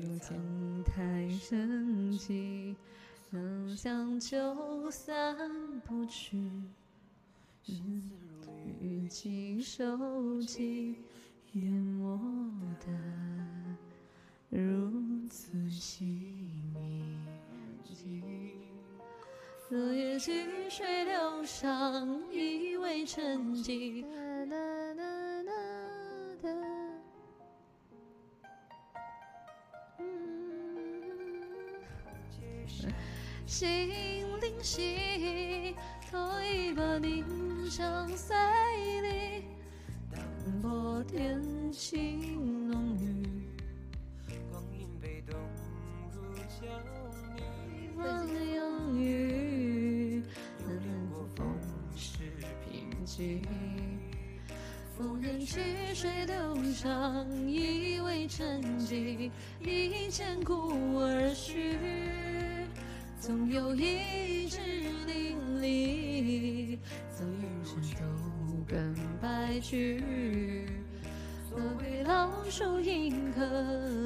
有天太神奇，能想就散不去。语气收起，淹没的如此细腻。四月溪水流觞，以为沉寂。心灵犀，推把凝香碎里，淡薄天晴浓郁，光阴被冻入胶泥，风阳雨，难过风势平静。风任去水流长，以为沉寂，一见故而虚。总有一枝淋漓，走一生都更白驹。所谓老树迎客，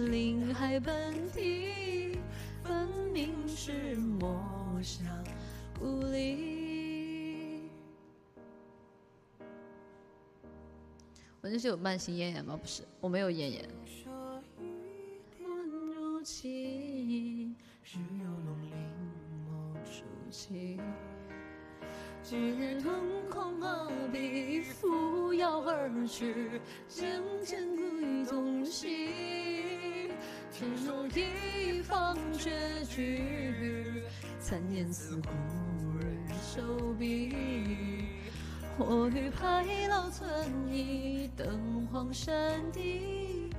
林海奔啼，分明是陌上故里。我这是有慢性咽炎吗？不是，我没有咽炎。几日腾空何必扶摇而去？渐渐归东西，天若一方绝句，残年似故人手笔。或与白老村倚，灯黄山地，